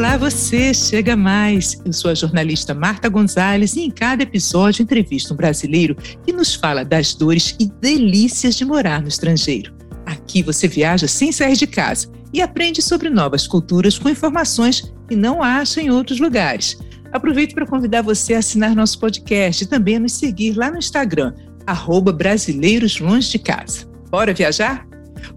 Olá, você! Chega mais! Eu sou a jornalista Marta Gonzalez e em cada episódio entrevisto um brasileiro que nos fala das dores e delícias de morar no estrangeiro. Aqui você viaja sem sair de casa e aprende sobre novas culturas com informações que não acha em outros lugares. Aproveito para convidar você a assinar nosso podcast e também a nos seguir lá no Instagram, arroba Brasileiros Longe de Casa. Bora viajar?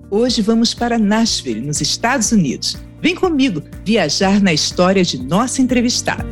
Hoje vamos para Nashville, nos Estados Unidos. Vem comigo viajar na história de nossa entrevistada.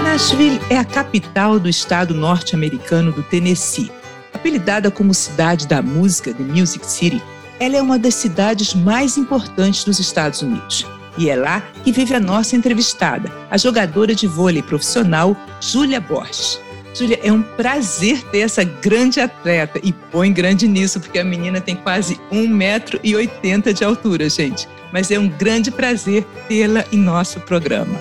Nashville é a capital do estado norte-americano do Tennessee. Apelidada como cidade da música, The Music City, ela é uma das cidades mais importantes dos Estados Unidos. E é lá que vive a nossa entrevistada, a jogadora de vôlei profissional, Júlia Borges. Júlia, é um prazer ter essa grande atleta. E põe grande nisso, porque a menina tem quase 1,80m de altura, gente. Mas é um grande prazer tê-la em nosso programa.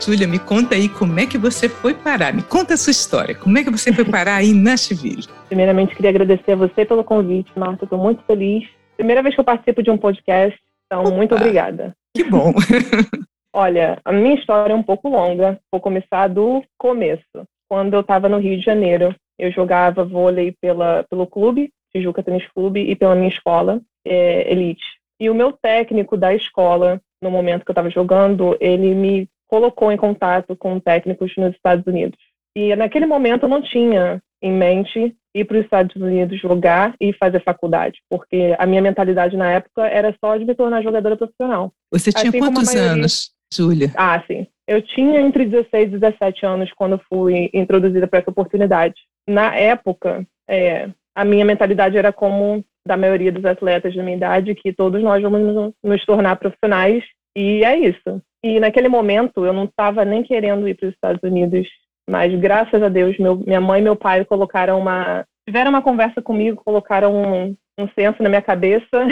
Júlia, me conta aí como é que você foi parar. Me conta a sua história. Como é que você foi parar aí em Nashville? Primeiramente, queria agradecer a você pelo convite, Marta. Estou muito feliz. Primeira vez que eu participo de um podcast, então Opa, muito obrigada. Que bom. Olha, a minha história é um pouco longa. Vou começar do começo. Quando eu estava no Rio de Janeiro, eu jogava vôlei pela, pelo clube, Tijuca Tênis Clube, e pela minha escola, é, Elite. E o meu técnico da escola, no momento que eu estava jogando, ele me colocou em contato com técnicos nos Estados Unidos. E naquele momento eu não tinha em mente ir para os Estados Unidos jogar e fazer faculdade, porque a minha mentalidade na época era só de me tornar jogadora profissional. Você tinha assim quantos maioria... anos, Júlia? Ah, sim. Eu tinha entre 16 e 17 anos quando fui introduzida para essa oportunidade. Na época, é, a minha mentalidade era como da maioria dos atletas da minha idade, que todos nós vamos nos, nos tornar profissionais, e é isso. E naquele momento eu não estava nem querendo ir para os Estados Unidos, mas graças a Deus meu, minha mãe e meu pai colocaram uma tiveram uma conversa comigo, colocaram um, um senso na minha cabeça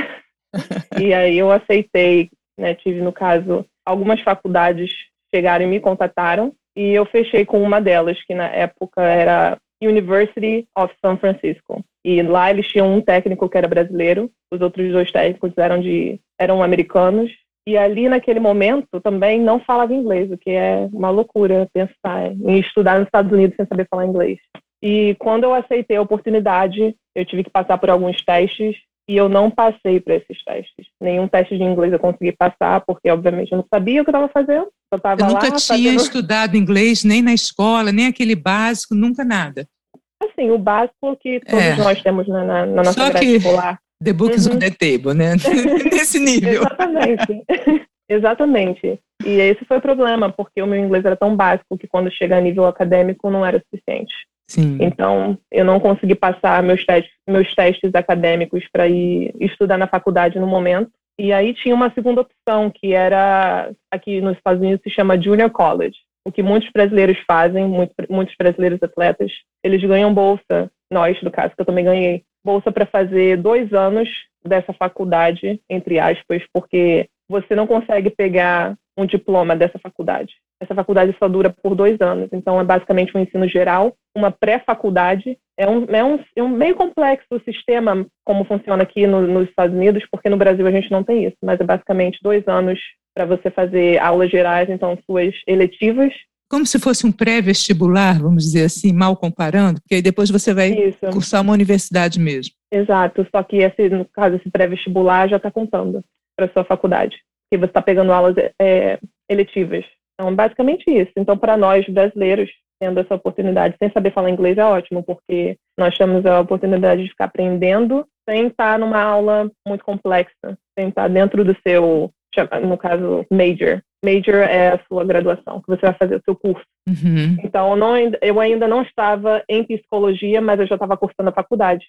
e aí eu aceitei, né? Tive no caso algumas faculdades chegaram e me contataram e eu fechei com uma delas que na época era University of San Francisco. E lá eles tinham um técnico que era brasileiro, os outros dois técnicos eram de eram americanos e ali, naquele momento, também não falava inglês, o que é uma loucura pensar em estudar nos Estados Unidos sem saber falar inglês. E quando eu aceitei a oportunidade, eu tive que passar por alguns testes e eu não passei para esses testes. Nenhum teste de inglês eu consegui passar, porque obviamente eu não sabia o que eu estava fazendo. Eu, tava eu nunca lá, tinha fazendo... estudado inglês, nem na escola, nem aquele básico, nunca nada. Assim, o básico que todos é. nós temos na, na, na nossa grade que... escolar. The book is uhum. on the table, né? Nesse nível. Exatamente. Exatamente. E esse foi o problema, porque o meu inglês era tão básico que quando chega a nível acadêmico não era suficiente. Sim. Então, eu não consegui passar meus testes, meus testes acadêmicos para ir estudar na faculdade no momento. E aí tinha uma segunda opção, que era, aqui nos Estados Unidos se chama Junior College. O que muitos brasileiros fazem, muitos, muitos brasileiros atletas, eles ganham bolsa. Nós, no caso, que eu também ganhei, bolsa para fazer dois anos dessa faculdade, entre aspas, porque você não consegue pegar um diploma dessa faculdade. Essa faculdade só dura por dois anos, então é basicamente um ensino geral, uma pré-faculdade. É um, é, um, é um meio complexo o sistema, como funciona aqui no, nos Estados Unidos, porque no Brasil a gente não tem isso, mas é basicamente dois anos para você fazer aulas gerais, então suas eletivas, como se fosse um pré-vestibular, vamos dizer assim, mal comparando, porque aí depois você vai Isso. cursar uma universidade mesmo. Exato, só que esse, no caso, esse pré-vestibular já está contando para sua faculdade, que você está pegando aulas é, eletivas. Então, basicamente isso. Então, para nós brasileiros, tendo essa oportunidade sem saber falar inglês é ótimo, porque nós temos a oportunidade de ficar aprendendo sem estar numa aula muito complexa, sem estar dentro do seu, no caso, major, major é a sua graduação, que você vai fazer o seu curso. Uhum. Então, não, eu ainda não estava em psicologia, mas eu já estava cursando a faculdade.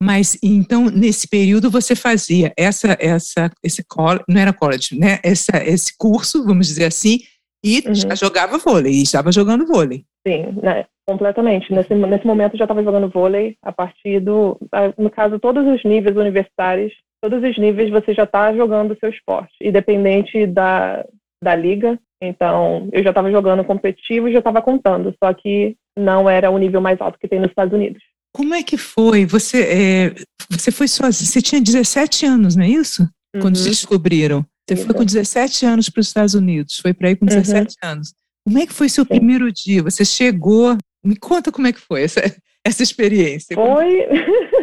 Mas então nesse período você fazia essa essa esse college, não era college, né? Essa, esse curso, vamos dizer assim, e uhum. já jogava vôlei, e estava jogando vôlei. Sim, né? completamente. Nesse nesse momento eu já estava jogando vôlei a partir do, no caso todos os níveis universitários, todos os níveis você já está jogando o seu esporte, independente da da liga. Então, eu já estava jogando competitivo e já estava contando, só que não era o nível mais alto que tem nos Estados Unidos. Como é que foi? Você, é, você foi sozinha, você tinha 17 anos, não é isso? Uhum. Quando se descobriram. Você foi com 17 anos para os Estados Unidos, foi para aí com 17 uhum. anos. Como é que foi seu Sim. primeiro dia? Você chegou, me conta como é que foi essa, essa experiência. Foi,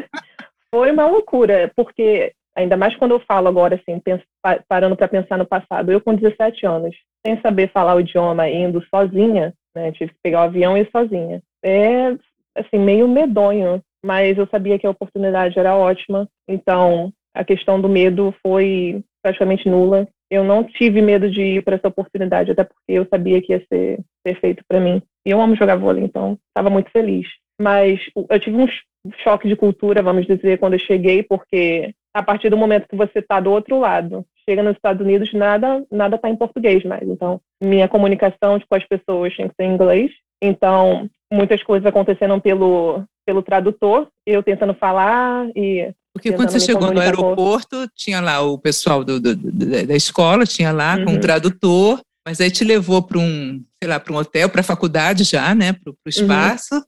foi uma loucura, porque ainda mais quando eu falo agora, assim, parando para pensar no passado, eu com 17 anos, sem saber falar o idioma, indo sozinha, né, tive que pegar o avião e ir sozinha. É, assim, meio medonho, mas eu sabia que a oportunidade era ótima, então a questão do medo foi praticamente nula. Eu não tive medo de ir para essa oportunidade, até porque eu sabia que ia ser perfeito para mim. E eu amo jogar vôlei, então estava muito feliz. Mas eu tive um choque de cultura, vamos dizer, quando eu cheguei, porque a partir do momento que você está do outro lado, chega nos Estados Unidos, nada nada está em português mais. Então, minha comunicação com as pessoas tem que ser em inglês. Então, muitas coisas acontecendo pelo pelo tradutor, eu tentando falar e porque quando você chegou no aeroporto, tinha lá o pessoal do, do, do da escola, tinha lá uhum. com um tradutor, mas aí te levou para um, sei lá, para um hotel, para a faculdade já, né, para o uhum. espaço. Uhum.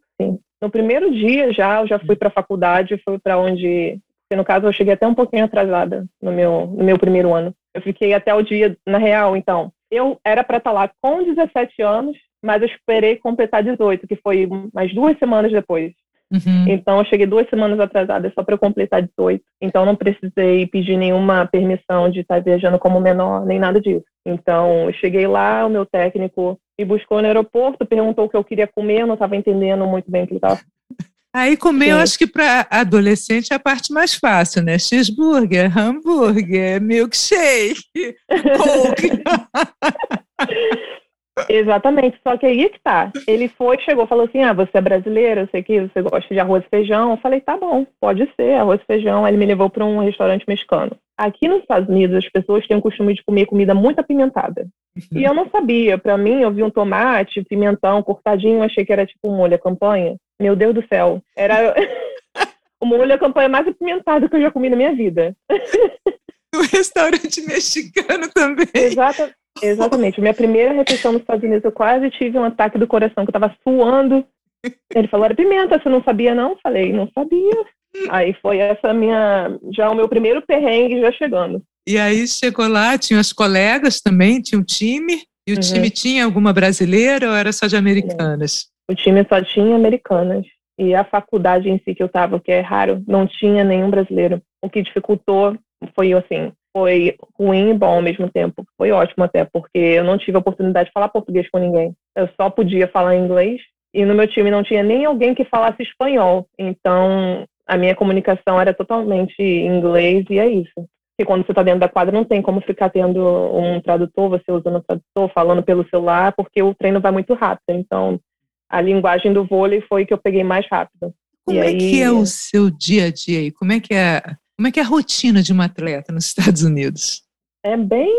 No primeiro dia já, eu já fui para a faculdade, fui para onde, no caso, eu cheguei até um pouquinho atrasada no meu, no meu primeiro ano. Eu fiquei até o dia, na real, então, eu era para estar tá lá com 17 anos, mas eu esperei completar 18, que foi mais duas semanas depois. Uhum. Então, eu cheguei duas semanas atrasada só para eu completar 18. Então, não precisei pedir nenhuma permissão de estar viajando como menor, nem nada disso. Então, eu cheguei lá, o meu técnico me buscou no aeroporto, perguntou o que eu queria comer, eu não estava entendendo muito bem o que ele estava Aí comer, eu acho que para adolescente é a parte mais fácil, né? Cheeseburger, hambúrguer, milkshake, coke. Exatamente, só que aí que tá. Ele foi, chegou, falou assim: Ah, você é brasileiro, eu sei que você gosta de arroz e feijão. Eu falei: Tá bom, pode ser, arroz e feijão. Aí ele me levou para um restaurante mexicano. Aqui nos Estados Unidos, as pessoas têm o costume de comer comida muito apimentada. E eu não sabia. Para mim, eu vi um tomate, pimentão cortadinho, achei que era tipo um molho à campanha. Meu Deus do céu. Era o molho à campanha mais apimentado que eu já comi na minha vida. No restaurante mexicano também. Exato. Exatamente. Minha primeira refeição nos Estados Unidos, eu quase tive um ataque do coração, que eu tava suando. Ele falou, era pimenta, você não sabia não? Falei, não sabia. Aí foi essa minha, já o meu primeiro perrengue já chegando. E aí chegou lá, tinha os colegas também, tinha um time, e o uhum. time tinha alguma brasileira ou era só de americanas? O time só tinha americanas. E a faculdade em si que eu estava, que é raro, não tinha nenhum brasileiro. O que dificultou foi assim, foi ruim e bom ao mesmo tempo. Foi ótimo até, porque eu não tive a oportunidade de falar português com ninguém. Eu só podia falar inglês e no meu time não tinha nem alguém que falasse espanhol. Então, a minha comunicação era totalmente em inglês e é isso. E quando você está dentro da quadra, não tem como ficar tendo um tradutor, você usando o tradutor, falando pelo celular, porque o treino vai muito rápido. Então, a linguagem do vôlei foi que eu peguei mais rápido. Como e é aí... que é o seu dia a dia aí? Como é que é como é que é a rotina de uma atleta nos Estados Unidos? É bem,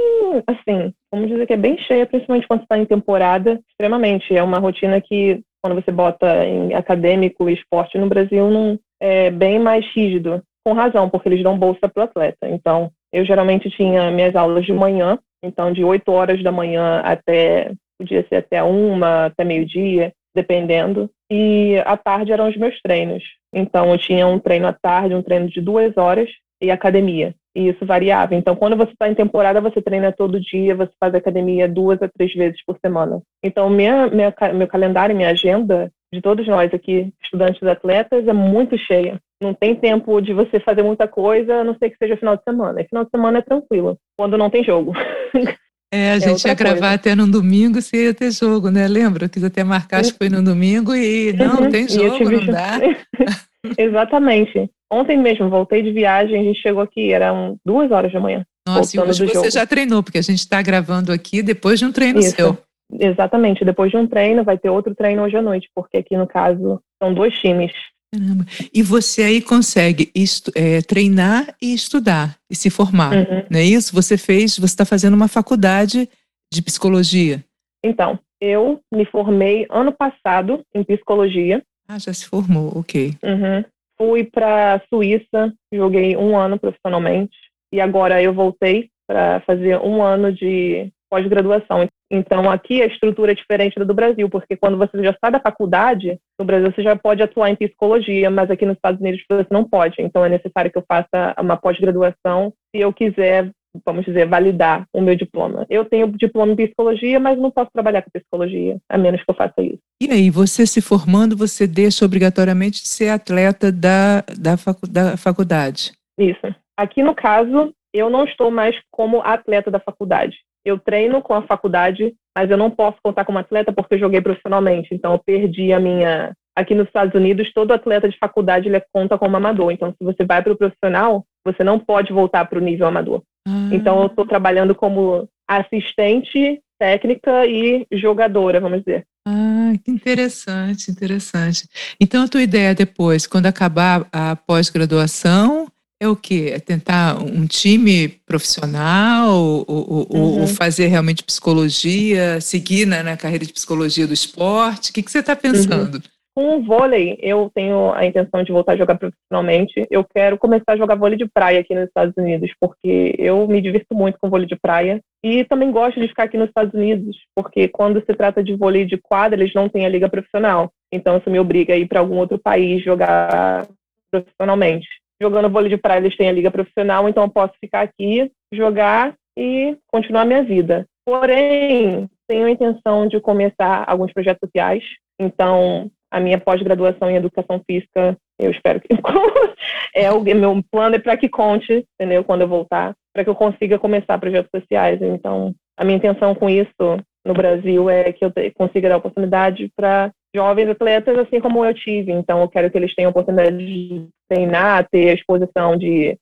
assim, vamos dizer que é bem cheia, principalmente quando está em temporada, extremamente. É uma rotina que, quando você bota em acadêmico e esporte no Brasil, não, é bem mais rígido. Com razão, porque eles dão bolsa para o atleta. Então, eu geralmente tinha minhas aulas de manhã, então de 8 horas da manhã até, podia ser até uma, até meio-dia, dependendo. E à tarde eram os meus treinos. Então, eu tinha um treino à tarde, um treino de duas horas e academia. E isso variava. Então, quando você está em temporada, você treina todo dia, você faz academia duas a três vezes por semana. Então, minha, minha, meu calendário, minha agenda, de todos nós aqui, estudantes atletas, é muito cheia. Não tem tempo de você fazer muita coisa, a não ser que seja final de semana. E final de semana é tranquilo, quando não tem jogo. É, a é gente ia gravar coisa. até no domingo se ia ter jogo, né? Lembra? Eu quis até marcar, acho que foi no domingo e não, uhum. tem jogo, tive... não dá. Exatamente. Ontem mesmo, voltei de viagem, a gente chegou aqui, eram duas horas da manhã. Nossa, e hoje você jogo. já treinou, porque a gente está gravando aqui depois de um treino Isso. seu. Exatamente, depois de um treino, vai ter outro treino hoje à noite, porque aqui no caso são dois times. Caramba. E você aí consegue é, treinar e estudar e se formar, uhum. não é isso? Você fez, você está fazendo uma faculdade de psicologia. Então, eu me formei ano passado em psicologia. Ah, já se formou, ok. Uhum. Fui para a Suíça, joguei um ano profissionalmente e agora eu voltei para fazer um ano de pós-graduação. Então, aqui a estrutura é diferente da do Brasil, porque quando você já sai da faculdade, no Brasil você já pode atuar em psicologia, mas aqui nos Estados Unidos você não pode. Então, é necessário que eu faça uma pós-graduação se eu quiser, vamos dizer, validar o meu diploma. Eu tenho diploma em psicologia, mas não posso trabalhar com psicologia, a menos que eu faça isso. E aí, você se formando, você deixa obrigatoriamente de ser atleta da, da, facu da faculdade? Isso. Aqui, no caso, eu não estou mais como atleta da faculdade. Eu treino com a faculdade, mas eu não posso contar como atleta porque eu joguei profissionalmente. Então, eu perdi a minha. Aqui nos Estados Unidos, todo atleta de faculdade ele conta como amador. Então, se você vai para o profissional, você não pode voltar para o nível amador. Ah. Então, eu estou trabalhando como assistente técnica e jogadora, vamos dizer. Ah, que interessante, interessante. Então, a tua ideia depois, quando acabar a pós-graduação, é o quê? É tentar um time profissional ou, ou, uhum. ou fazer realmente psicologia, seguir na, na, carreira de psicologia do esporte? O que, que você está pensando? Uhum. Com o vôlei, eu tenho a intenção de voltar a jogar profissionalmente. Eu quero começar a jogar vôlei de praia aqui nos Estados Unidos, porque eu me divirto muito com vôlei de praia. E também gosto de ficar aqui nos Estados Unidos, porque quando se trata de vôlei de quadra, eles não têm a liga profissional. Então, isso me obriga a ir para algum outro país jogar profissionalmente jogando vôlei de praia, eles têm a liga profissional, então eu posso ficar aqui, jogar e continuar minha vida. Porém, tenho a intenção de começar alguns projetos sociais, então a minha pós-graduação em educação física, eu espero que é o meu plano é para que conte, entendeu? Quando eu voltar, para que eu consiga começar projetos sociais. Então, a minha intenção com isso no Brasil é que eu consiga dar oportunidade para jovens atletas, assim como eu tive. Então, eu quero que eles tenham oportunidade de treinar, ter a exposição de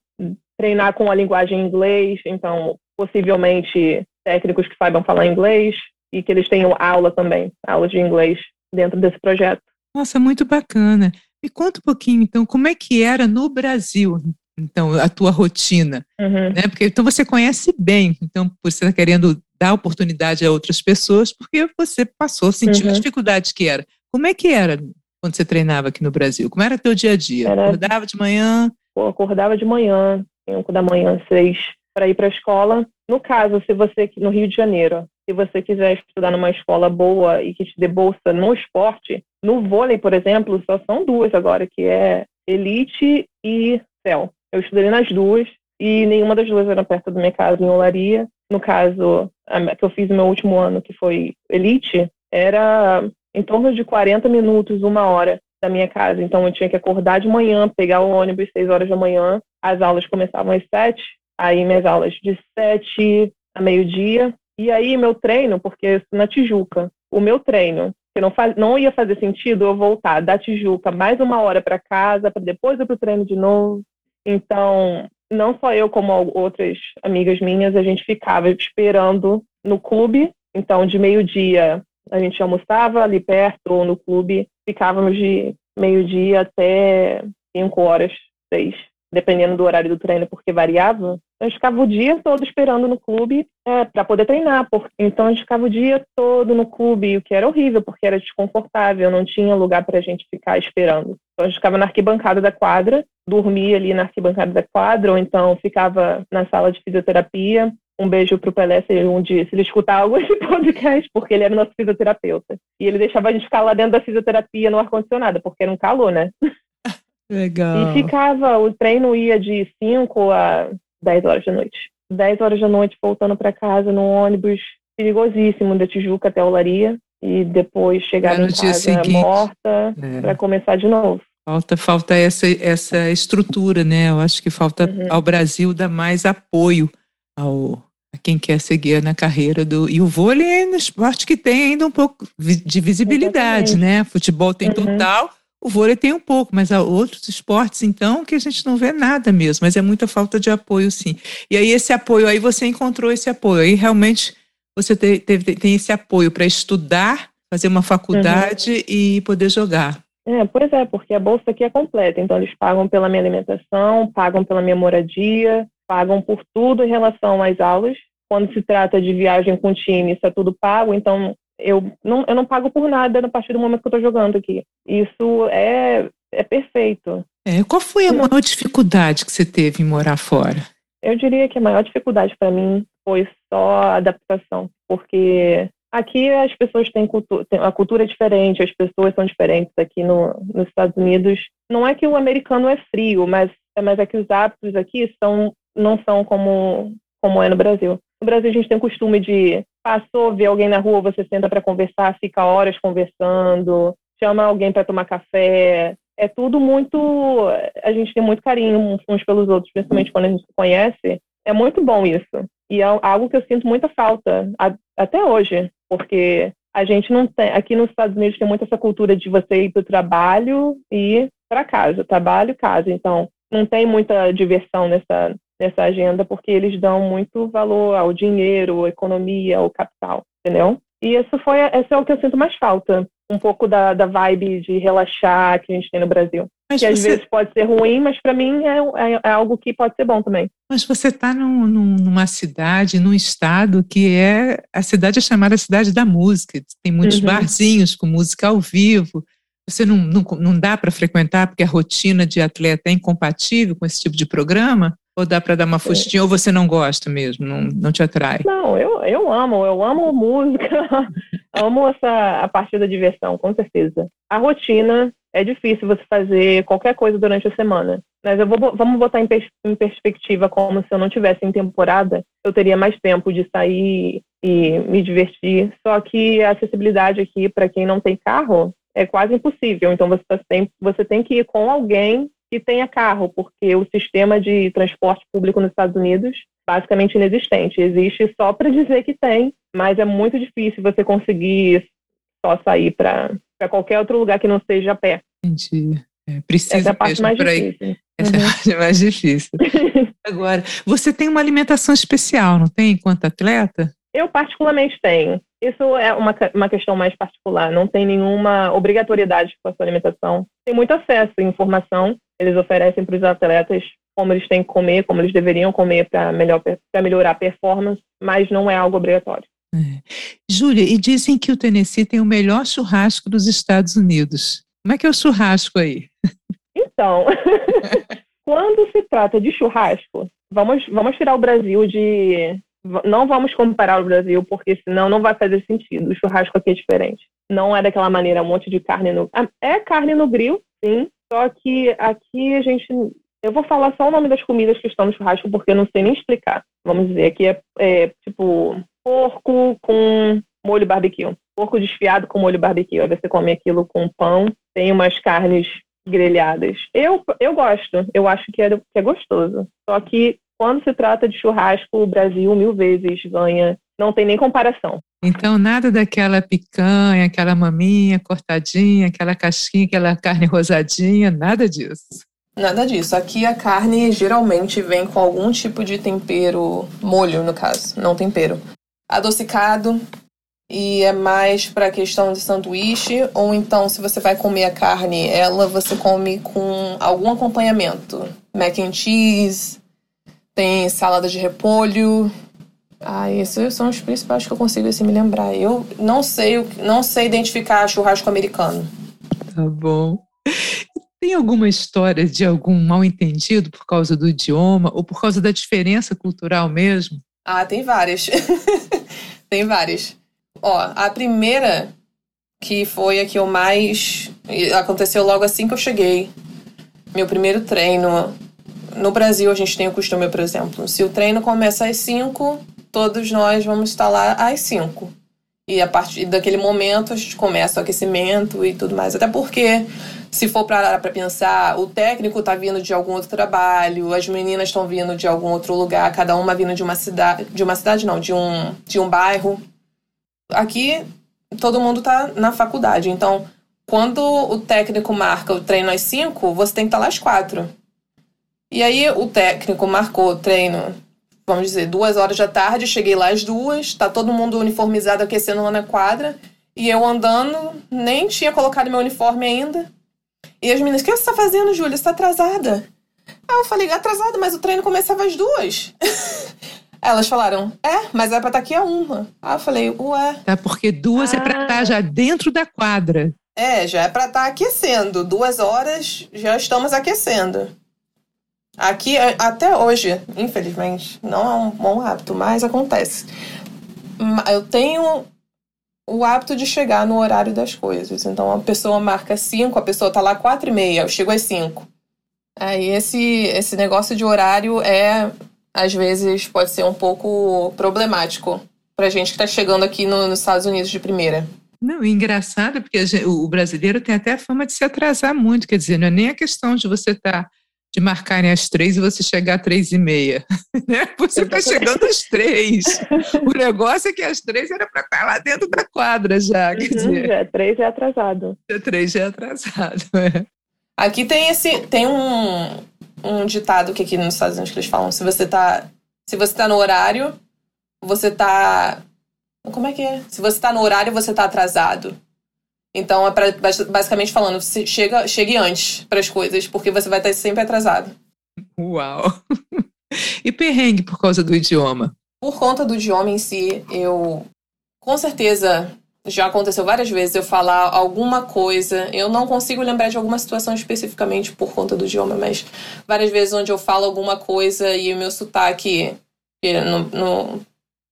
treinar com a linguagem em inglês. Então, possivelmente, técnicos que saibam falar inglês e que eles tenham aula também, aula de inglês dentro desse projeto. Nossa, muito bacana. Me conta um pouquinho, então, como é que era no Brasil, então, a tua rotina, uhum. né? Porque então você conhece bem, então você está querendo dar oportunidade a outras pessoas, porque você passou, sentiu uhum. a dificuldade que era. Como é que era quando você treinava aqui no Brasil? Como era teu dia a dia? Era... Acordava de manhã? Eu acordava de manhã, 5 da manhã, 6, para ir para a escola. No caso, se você, no Rio de Janeiro, se você quiser estudar numa escola boa e que te dê bolsa no esporte, no vôlei, por exemplo, só são duas agora, que é Elite e Céu. Eu estudei nas duas e nenhuma das duas era perto da minha casa, em Olaria. No caso, a que eu fiz no meu último ano, que foi Elite, era em torno de 40 minutos, uma hora da minha casa. Então eu tinha que acordar de manhã, pegar o ônibus 6 horas da manhã. As aulas começavam às 7, aí minhas aulas de 7 a meio-dia. E aí meu treino, porque na Tijuca, o meu treino, que não, faz, não ia fazer sentido eu voltar da Tijuca mais uma hora para casa, para depois ir para o treino de novo. Então, não só eu, como outras amigas minhas, a gente ficava esperando no clube. Então, de meio-dia, a gente almoçava ali perto ou no clube. Ficávamos de meio-dia até cinco horas, seis, dependendo do horário do treino, porque variava. A gente ficava o dia todo esperando no clube é, para poder treinar. Então, a gente ficava o dia todo no clube, o que era horrível, porque era desconfortável, não tinha lugar para a gente ficar esperando. Então, a gente ficava na arquibancada da quadra, dormia ali na arquibancada da quadra, ou então ficava na sala de fisioterapia. Um beijo pro Pelé, se um dia, se ele escutar algo esse podcast, porque ele era nosso fisioterapeuta. E ele deixava a gente ficar lá dentro da fisioterapia no ar-condicionado, porque era um calor, né? Legal. E ficava, o treino ia de 5 a 10 horas da noite. 10 horas da noite voltando para casa no ônibus perigosíssimo da Tijuca até Olaria e depois chegar em casa seguinte. morta é. para começar de novo. Falta, falta essa, essa estrutura, né? Eu acho que falta uhum. ao Brasil dar mais apoio ao, quem quer seguir na carreira do. E o vôlei é um esporte que tem ainda um pouco de visibilidade, Exatamente. né? Futebol tem uhum. total, o vôlei tem um pouco, mas há outros esportes, então, que a gente não vê nada mesmo, mas é muita falta de apoio, sim. E aí, esse apoio, aí você encontrou esse apoio, aí realmente você teve, teve tem esse apoio para estudar, fazer uma faculdade uhum. e poder jogar. É, pois é, porque a bolsa aqui é completa. Então, eles pagam pela minha alimentação, pagam pela minha moradia, pagam por tudo em relação às aulas. Quando se trata de viagem com time, isso é tudo pago. Então, eu não, eu não pago por nada a partir do momento que eu estou jogando aqui. Isso é, é perfeito. É, qual foi a maior dificuldade que você teve em morar fora? eu diria que a maior dificuldade para mim foi só a adaptação, porque aqui as pessoas têm cultura, a cultura é diferente, as pessoas são diferentes aqui no, nos Estados Unidos. Não é que o americano é frio, mas, mas é que os hábitos aqui são, não são como, como é no Brasil. No Brasil a gente tem o costume de passou, ver alguém na rua, você senta para conversar, fica horas conversando, chama alguém para tomar café. É tudo muito. A gente tem muito carinho uns pelos outros, principalmente quando a gente se conhece. É muito bom isso. E é algo que eu sinto muita falta, até hoje, porque a gente não tem. Aqui nos Estados Unidos tem muito essa cultura de você ir para o trabalho e para casa, trabalho casa. Então, não tem muita diversão nessa, nessa agenda, porque eles dão muito valor ao dinheiro, à economia, ao capital, entendeu? E isso foi, esse é o que eu sinto mais falta um pouco da, da vibe de relaxar que a gente tem no Brasil. Mas que você... às vezes pode ser ruim, mas para mim é, é, é, algo que pode ser bom também. Mas você está num, numa cidade, num estado que é a cidade é chamada cidade da música. Tem muitos uhum. barzinhos com música ao vivo. Você não, não, não dá para frequentar porque a rotina de atleta é incompatível com esse tipo de programa? Ou dá para dar uma fustinha, ou você não gosta mesmo, não, não te atrai? Não, eu, eu amo, eu amo música, amo essa a parte da diversão, com certeza. A rotina é difícil você fazer qualquer coisa durante a semana. Mas eu vou, vamos botar em, pers em perspectiva como se eu não tivesse em temporada, eu teria mais tempo de sair e me divertir. Só que a acessibilidade aqui para quem não tem carro é quase impossível. Então você, tá tem, você tem que ir com alguém que tenha carro, porque o sistema de transporte público nos Estados Unidos basicamente inexistente. Existe só para dizer que tem, mas é muito difícil você conseguir só sair para qualquer outro lugar que não seja a pé. Entendi. É, precisa Essa é a parte mais difícil. Essa uhum. é a uhum. parte mais difícil. Agora, você tem uma alimentação especial, não tem, enquanto atleta? Eu particularmente tenho. Isso é uma, uma questão mais particular. Não tem nenhuma obrigatoriedade com a sua alimentação. Tem muito acesso à informação eles oferecem para os atletas como eles têm que comer, como eles deveriam comer para melhorar a performance, mas não é algo obrigatório. É. Júlia, e dizem que o Tennessee tem o melhor churrasco dos Estados Unidos. Como é que é o churrasco aí? Então, quando se trata de churrasco, vamos, vamos tirar o Brasil de. Não vamos comparar o Brasil, porque senão não vai fazer sentido. O churrasco aqui é diferente. Não é daquela maneira, um monte de carne no. Ah, é carne no grill, sim, só que aqui a gente. Eu vou falar só o nome das comidas que estão no churrasco, porque eu não sei nem explicar. Vamos dizer, aqui é, é tipo porco com molho barbecue. Porco desfiado com molho barbecue. Aí você come aquilo com pão, tem umas carnes grelhadas. Eu, eu gosto, eu acho que é, que é gostoso. Só que quando se trata de churrasco, o Brasil mil vezes ganha. Não tem nem comparação. Então, nada daquela picanha, aquela maminha cortadinha, aquela casquinha, aquela carne rosadinha, nada disso. Nada disso. Aqui a carne geralmente vem com algum tipo de tempero, molho no caso, não tempero. Adocicado e é mais para questão de sanduíche, ou então se você vai comer a carne, ela você come com algum acompanhamento. Mac and cheese, tem salada de repolho, ah, esses são os principais que eu consigo assim, me lembrar. Eu não sei, não sei identificar churrasco americano. Tá bom. Tem alguma história de algum mal entendido por causa do idioma ou por causa da diferença cultural mesmo? Ah, tem várias. tem várias. Ó, a primeira que foi a que eu mais aconteceu logo assim que eu cheguei. Meu primeiro treino. No Brasil a gente tem o costume, por exemplo, se o treino começa às 5, todos nós vamos estar lá às 5. E a partir daquele momento a gente começa o aquecimento e tudo mais. Até porque, se for para pensar, o técnico está vindo de algum outro trabalho, as meninas estão vindo de algum outro lugar, cada uma vindo de uma cidade. De uma cidade não, de um, de um bairro. Aqui todo mundo está na faculdade. Então, quando o técnico marca o treino às 5, você tem que estar lá às 4. E aí o técnico marcou o treino vamos dizer, duas horas da tarde, cheguei lá às duas, tá todo mundo uniformizado aquecendo lá na quadra, e eu andando, nem tinha colocado meu uniforme ainda. E as meninas, o que você tá fazendo, Júlia? Você tá atrasada? Aí eu falei, atrasada, mas o treino começava às duas. Elas falaram, é, mas é pra estar tá aqui a uma. Aí eu falei, ué. Tá, porque duas ah. é pra estar tá já dentro da quadra. É, já é pra estar tá aquecendo. Duas horas já estamos aquecendo. Aqui, até hoje, infelizmente, não é um bom hábito, mas acontece. Eu tenho o hábito de chegar no horário das coisas. Então, a pessoa marca 5, a pessoa tá lá 4 e meia, eu chego às 5. Aí, esse, esse negócio de horário é, às vezes, pode ser um pouco problemático pra gente que tá chegando aqui no, nos Estados Unidos de primeira. Não, engraçado, porque o brasileiro tem até a fama de se atrasar muito, quer dizer, não é nem a questão de você estar tá de marcarem às três e você chegar às três e meia. Né? Você está chegando às três. O negócio é que às três era para estar lá dentro da quadra já. Quer uhum, dizer, já, três é atrasado. Já três já é atrasado. É. Aqui tem esse. Tem um, um ditado que aqui nos Estados Unidos que eles falam: se você está se você tá no horário, você está Como é que é? Se você está no horário, você está atrasado. Então, é pra, basicamente falando, chega, chegue antes para as coisas, porque você vai estar sempre atrasado. Uau! E perrengue por causa do idioma? Por conta do idioma em si, eu com certeza já aconteceu várias vezes eu falar alguma coisa. Eu não consigo lembrar de alguma situação especificamente por conta do idioma, mas várias vezes onde eu falo alguma coisa e o meu sotaque no, no,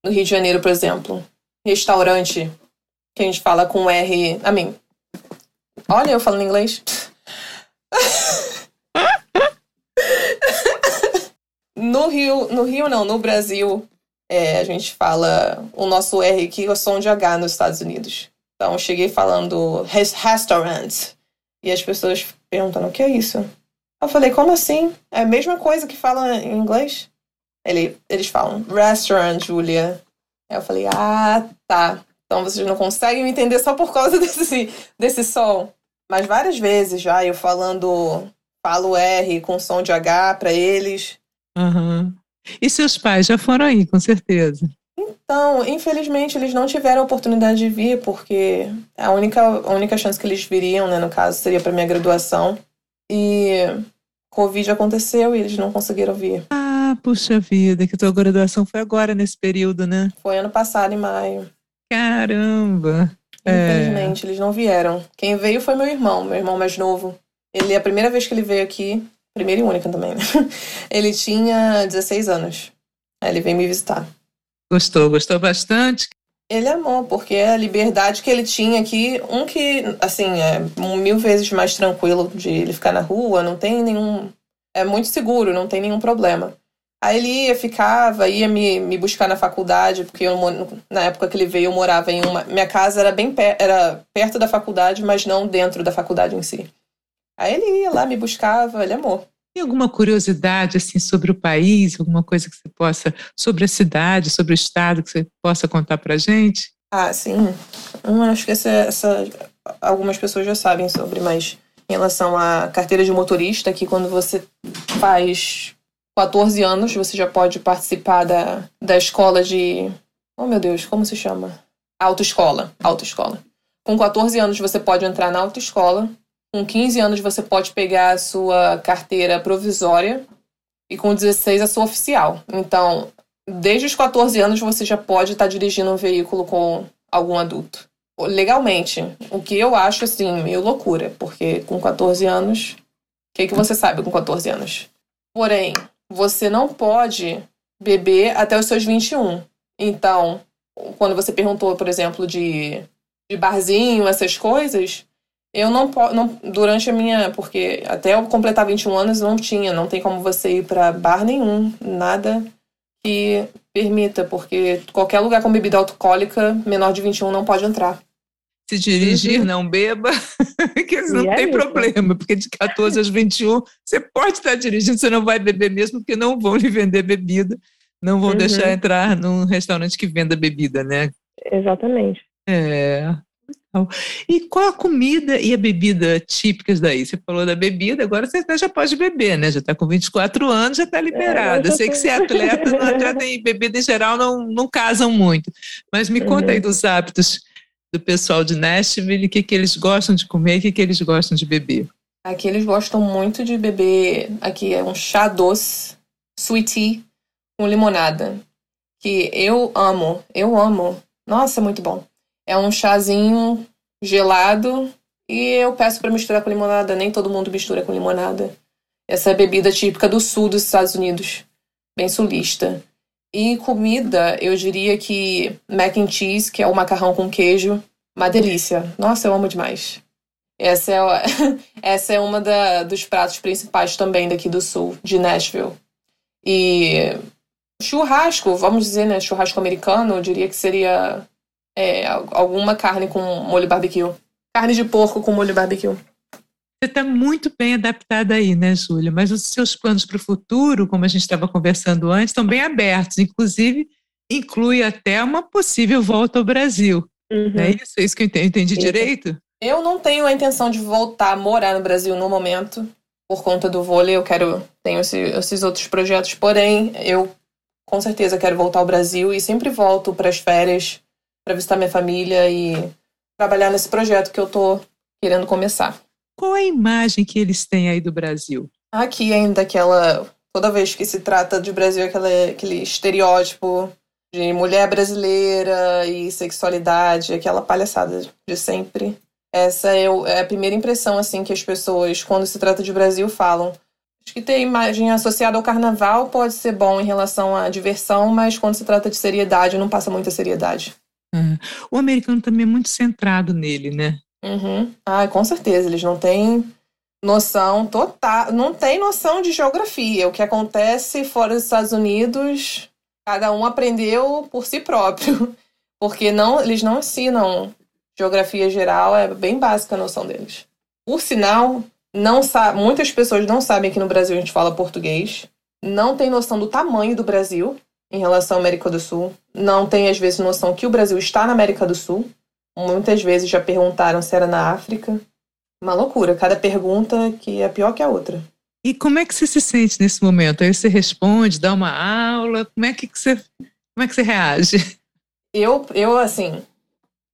no Rio de Janeiro, por exemplo, restaurante que a gente fala com R. A mim. Olha, eu falando inglês. no Rio, no Rio não, no Brasil, é, a gente fala o nosso R aqui é o som de H nos Estados Unidos. Então, eu cheguei falando restaurant. E as pessoas perguntando o que é isso. Eu falei, como assim? É a mesma coisa que fala em inglês? Ele, eles falam, restaurant, Julia. Eu falei, ah, tá. Então vocês não conseguem me entender só por causa desse, desse som. Mas várias vezes já eu falando, falo R com som de H para eles. Uhum. E seus pais já foram aí, com certeza? Então, infelizmente, eles não tiveram a oportunidade de vir, porque a única, a única chance que eles viriam, né, no caso, seria para minha graduação. E Covid aconteceu e eles não conseguiram vir. Ah, puxa vida, que tua graduação foi agora nesse período, né? Foi ano passado, em maio. Caramba! Infelizmente, é. eles não vieram. Quem veio foi meu irmão, meu irmão mais novo. Ele, a primeira vez que ele veio aqui, primeira e única também, né? Ele tinha 16 anos. Aí ele veio me visitar. Gostou, gostou bastante? Ele amou, porque a liberdade que ele tinha aqui, um que, assim, é mil vezes mais tranquilo de ele ficar na rua, não tem nenhum. É muito seguro, não tem nenhum problema. Aí ele ia, ficava, ia me, me buscar na faculdade, porque eu, na época que ele veio eu morava em uma. Minha casa era bem per, era perto da faculdade, mas não dentro da faculdade em si. Aí ele ia lá, me buscava, ele amou. Tem alguma curiosidade assim sobre o país, alguma coisa que você possa sobre a cidade, sobre o estado que você possa contar para gente? Ah, sim. Eu acho que essa, essa algumas pessoas já sabem sobre, mas em relação à carteira de motorista, que quando você faz 14 anos você já pode participar da, da escola de. Oh meu Deus, como se chama? Autoescola. Autoescola. Com 14 anos você pode entrar na autoescola. Com 15 anos você pode pegar a sua carteira provisória. E com 16 a sua oficial. Então, desde os 14 anos você já pode estar dirigindo um veículo com algum adulto. Legalmente. O que eu acho, assim, meio loucura. Porque com 14 anos. O que, que você sabe com 14 anos? Porém, você não pode beber até os seus 21. Então, quando você perguntou, por exemplo, de, de barzinho, essas coisas, eu não posso. Durante a minha. Porque até eu completar 21 anos não tinha, não tem como você ir para bar nenhum, nada que permita, porque qualquer lugar com bebida alcoólica menor de 21 não pode entrar. Se dirigir, uhum. não beba, que não e é tem é problema, porque de 14 às 21 você pode estar dirigindo, você não vai beber mesmo, porque não vão lhe vender bebida, não vão uhum. deixar entrar num restaurante que venda bebida, né? Exatamente. É. E qual a comida e a bebida típicas daí? Você falou da bebida, agora você já pode beber, né? Já está com 24 anos, já está liberada. É, Sei que você é atleta, não atleta e bebida em geral não, não casam muito. Mas me conta uhum. aí dos hábitos do pessoal de Nashville, o que, que eles gostam de comer, o que, que eles gostam de beber. Aqui eles gostam muito de beber, aqui é um chá doce, sweet tea, com limonada, que eu amo, eu amo. Nossa, muito bom. É um chazinho gelado e eu peço para misturar com limonada, nem todo mundo mistura com limonada. Essa é bebida típica do sul dos Estados Unidos, bem sulista. E comida, eu diria que mac and cheese, que é o macarrão com queijo, uma delícia. Nossa, eu amo demais. Essa é, essa é uma da, dos pratos principais também daqui do sul, de Nashville. E churrasco, vamos dizer, né? Churrasco americano, eu diria que seria é, alguma carne com molho barbecue. Carne de porco com molho barbecue. Você está muito bem adaptada aí, né, Júlia? Mas os seus planos para o futuro, como a gente estava conversando antes, estão bem abertos. Inclusive, inclui até uma possível volta ao Brasil. Uhum. É isso? É isso que eu entendi, direito? Eu não tenho a intenção de voltar a morar no Brasil no momento. Por conta do vôlei, eu quero. Tenho esse, esses outros projetos. Porém, eu com certeza quero voltar ao Brasil e sempre volto para as férias para visitar minha família e trabalhar nesse projeto que eu tô querendo começar. Qual é a imagem que eles têm aí do Brasil? Aqui ainda aquela toda vez que se trata de Brasil aquela, aquele estereótipo de mulher brasileira e sexualidade, aquela palhaçada de sempre. Essa é, é a primeira impressão assim que as pessoas quando se trata de Brasil falam. Acho que ter imagem associada ao carnaval pode ser bom em relação à diversão, mas quando se trata de seriedade, não passa muita seriedade. Uhum. O americano também é muito centrado nele, né? Uhum. Ah, com certeza. Eles não têm noção total, não tem noção de geografia. O que acontece fora dos Estados Unidos, cada um aprendeu por si próprio, porque não, eles não ensinam geografia geral, é bem básica a noção deles. Por sinal, não sabe, muitas pessoas não sabem que no Brasil a gente fala português, não tem noção do tamanho do Brasil em relação à América do Sul, não tem às vezes noção que o Brasil está na América do Sul. Muitas vezes já perguntaram se era na África. Uma loucura, cada pergunta que é pior que a outra. E como é que você se sente nesse momento? Aí você responde, dá uma aula, como é que você, como é que você reage? Eu, eu assim,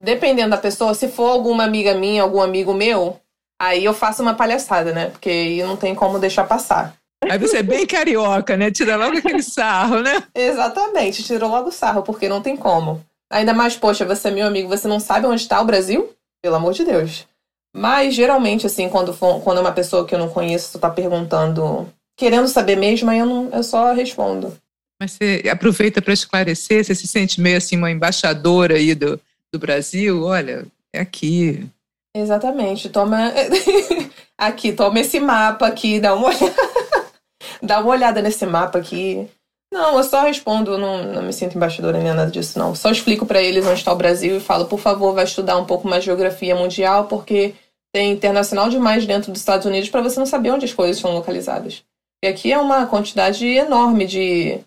dependendo da pessoa, se for alguma amiga minha, algum amigo meu, aí eu faço uma palhaçada, né? Porque aí não tem como deixar passar. Aí você é bem carioca, né? Tira logo aquele sarro, né? Exatamente, tirou logo o sarro, porque não tem como. Ainda mais, poxa, você é meu amigo, você não sabe onde está o Brasil? Pelo amor de Deus. Mas geralmente, assim, quando, for, quando é uma pessoa que eu não conheço tá perguntando, querendo saber mesmo, aí eu, não, eu só respondo. Mas você aproveita para esclarecer, você se sente meio assim uma embaixadora aí do, do Brasil? Olha, é aqui. Exatamente. Toma. aqui, toma esse mapa aqui, dá uma olhada. dá uma olhada nesse mapa aqui. Não, eu só respondo, não, não me sinto embaixadora nem nada disso, não. Só explico para eles onde está o Brasil e falo, por favor, vai estudar um pouco mais geografia mundial, porque tem internacional demais dentro dos Estados Unidos para você não saber onde as coisas estão localizadas. E aqui é uma quantidade enorme de,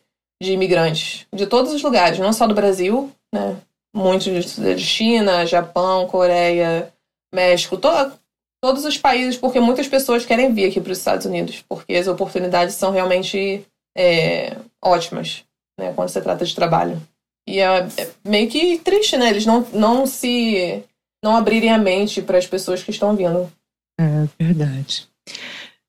de imigrantes, de todos os lugares, não só do Brasil, né? Muitos de China, Japão, Coreia, México, to todos os países, porque muitas pessoas querem vir aqui para os Estados Unidos, porque as oportunidades são realmente é, ótimas, né, quando se trata de trabalho. E é, é, meio que triste, né? Eles não, não se. não abrirem a mente para as pessoas que estão vindo. É verdade.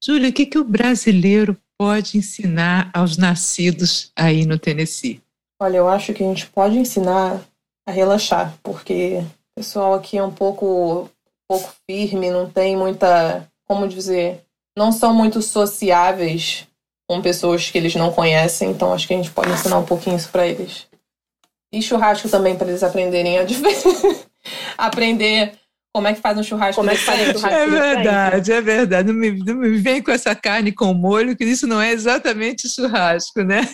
Júlia, o que, que o brasileiro pode ensinar aos nascidos aí no Tennessee? Olha, eu acho que a gente pode ensinar a relaxar, porque o pessoal aqui é um pouco, um pouco firme, não tem muita. como dizer? Não são muito sociáveis com pessoas que eles não conhecem, então acho que a gente pode ensinar um pouquinho isso para eles. E churrasco também para eles aprenderem a aprender como é que faz um churrasco Como é que faz um churrasco É verdade, é verdade. Não me, não me vem com essa carne com molho, que isso não é exatamente churrasco, né?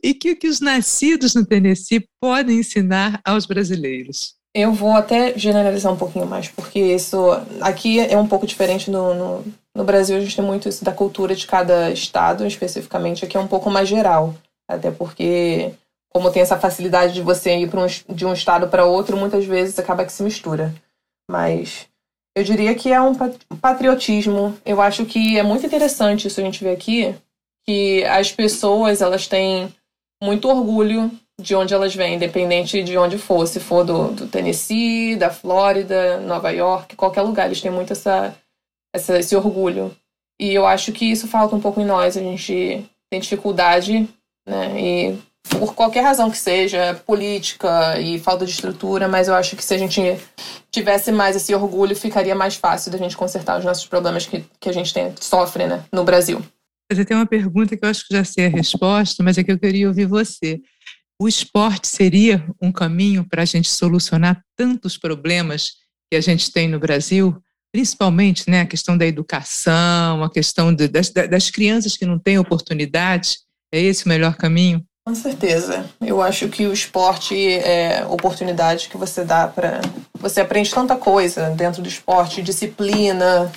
E que, que os nascidos no Tennessee podem ensinar aos brasileiros? Eu vou até generalizar um pouquinho mais, porque isso aqui é um pouco diferente no, no, no Brasil. A gente tem muito isso da cultura de cada estado, especificamente. Aqui é um pouco mais geral, até porque, como tem essa facilidade de você ir um, de um estado para outro, muitas vezes acaba que se mistura. Mas eu diria que é um patriotismo. Eu acho que é muito interessante isso a gente ver aqui, que as pessoas elas têm muito orgulho de onde elas vêm, independente de onde for, se for do, do Tennessee, da Flórida, Nova York, qualquer lugar, eles têm muito essa, essa, esse orgulho. E eu acho que isso falta um pouco em nós, a gente tem dificuldade, né, e por qualquer razão que seja, política e falta de estrutura, mas eu acho que se a gente tivesse mais esse orgulho, ficaria mais fácil da gente consertar os nossos problemas que, que a gente tem, sofre né, no Brasil. Você tem uma pergunta que eu acho que já sei a resposta, mas é que eu queria ouvir você. O esporte seria um caminho para a gente solucionar tantos problemas que a gente tem no Brasil, principalmente né, a questão da educação, a questão de, das, das crianças que não têm oportunidade? É esse o melhor caminho? Com certeza. Eu acho que o esporte é oportunidade que você dá para. Você aprende tanta coisa dentro do esporte, disciplina,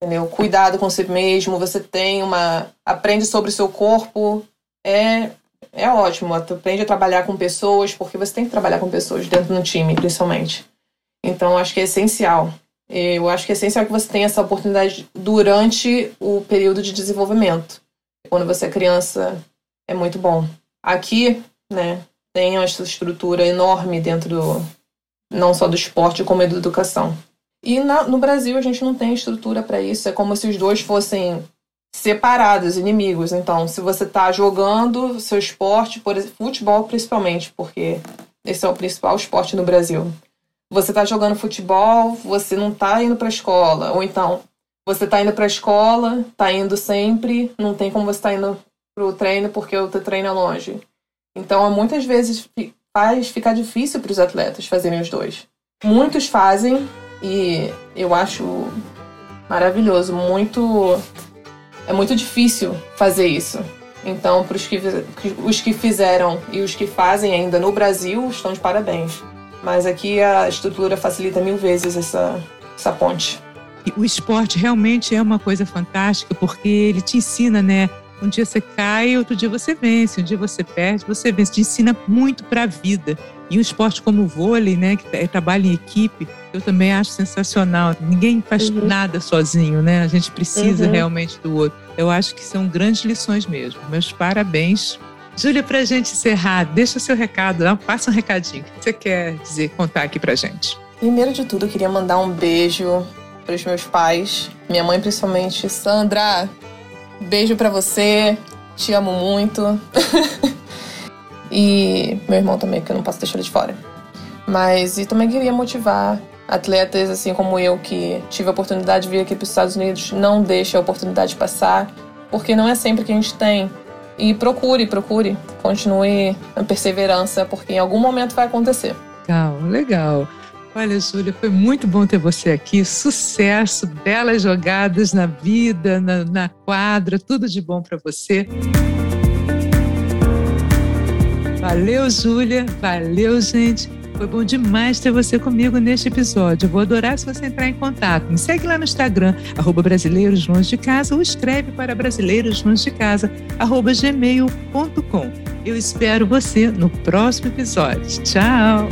entendeu? Cuidado com si mesmo, você tem uma. aprende sobre o seu corpo. É, é ótimo. Aprende a trabalhar com pessoas, porque você tem que trabalhar com pessoas dentro do time, principalmente. Então, acho que é essencial. Eu acho que é essencial que você tenha essa oportunidade durante o período de desenvolvimento. Quando você é criança, é muito bom. Aqui, né, tem essa estrutura enorme dentro do, não só do esporte, como da educação. E na, no Brasil a gente não tem estrutura para isso, é como se os dois fossem separados, inimigos. Então, se você está jogando seu esporte, por futebol principalmente, porque esse é o principal esporte no Brasil. Você está jogando futebol, você não está indo para a escola, ou então você está indo para a escola, está indo sempre, não tem como você tá indo pro treino porque o teu treino é longe. Então, muitas vezes faz ficar difícil para os atletas fazerem os dois. Muitos fazem e eu acho maravilhoso, muito é muito difícil fazer isso. Então, para os que, os que fizeram e os que fazem ainda no Brasil, estão de parabéns. Mas aqui a estrutura facilita mil vezes essa, essa ponte. O esporte realmente é uma coisa fantástica porque ele te ensina, né, um dia você cai, outro dia você vence, um dia você perde, você vence. Te ensina muito para a vida. E um esporte como o vôlei, né, que é, trabalha em equipe, eu também acho sensacional. Ninguém faz uhum. nada sozinho, né? A gente precisa uhum. realmente do outro. Eu acho que são grandes lições mesmo. Meus parabéns. Júlia, para a gente encerrar, deixa seu recado, não? passa um recadinho. O que você quer dizer, contar aqui para gente? Primeiro de tudo, eu queria mandar um beijo para os meus pais, minha mãe principalmente. Sandra, Beijo para você. Te amo muito. e meu irmão também, que eu não posso deixar ele de fora. Mas e também queria motivar atletas assim como eu que tive a oportunidade de vir aqui para os Estados Unidos, não deixe a oportunidade passar, porque não é sempre que a gente tem. E procure, procure, continue a perseverança, porque em algum momento vai acontecer. Legal, legal. Olha, Júlia, foi muito bom ter você aqui. Sucesso, belas jogadas na vida, na, na quadra, tudo de bom para você. Valeu, Júlia. Valeu, gente. Foi bom demais ter você comigo neste episódio. Eu vou adorar se você entrar em contato. Me segue lá no Instagram, arroba Brasileiros Longe de Casa, ou escreve para Brasileiros Longe de Casa, arroba gmail.com. Eu espero você no próximo episódio. Tchau!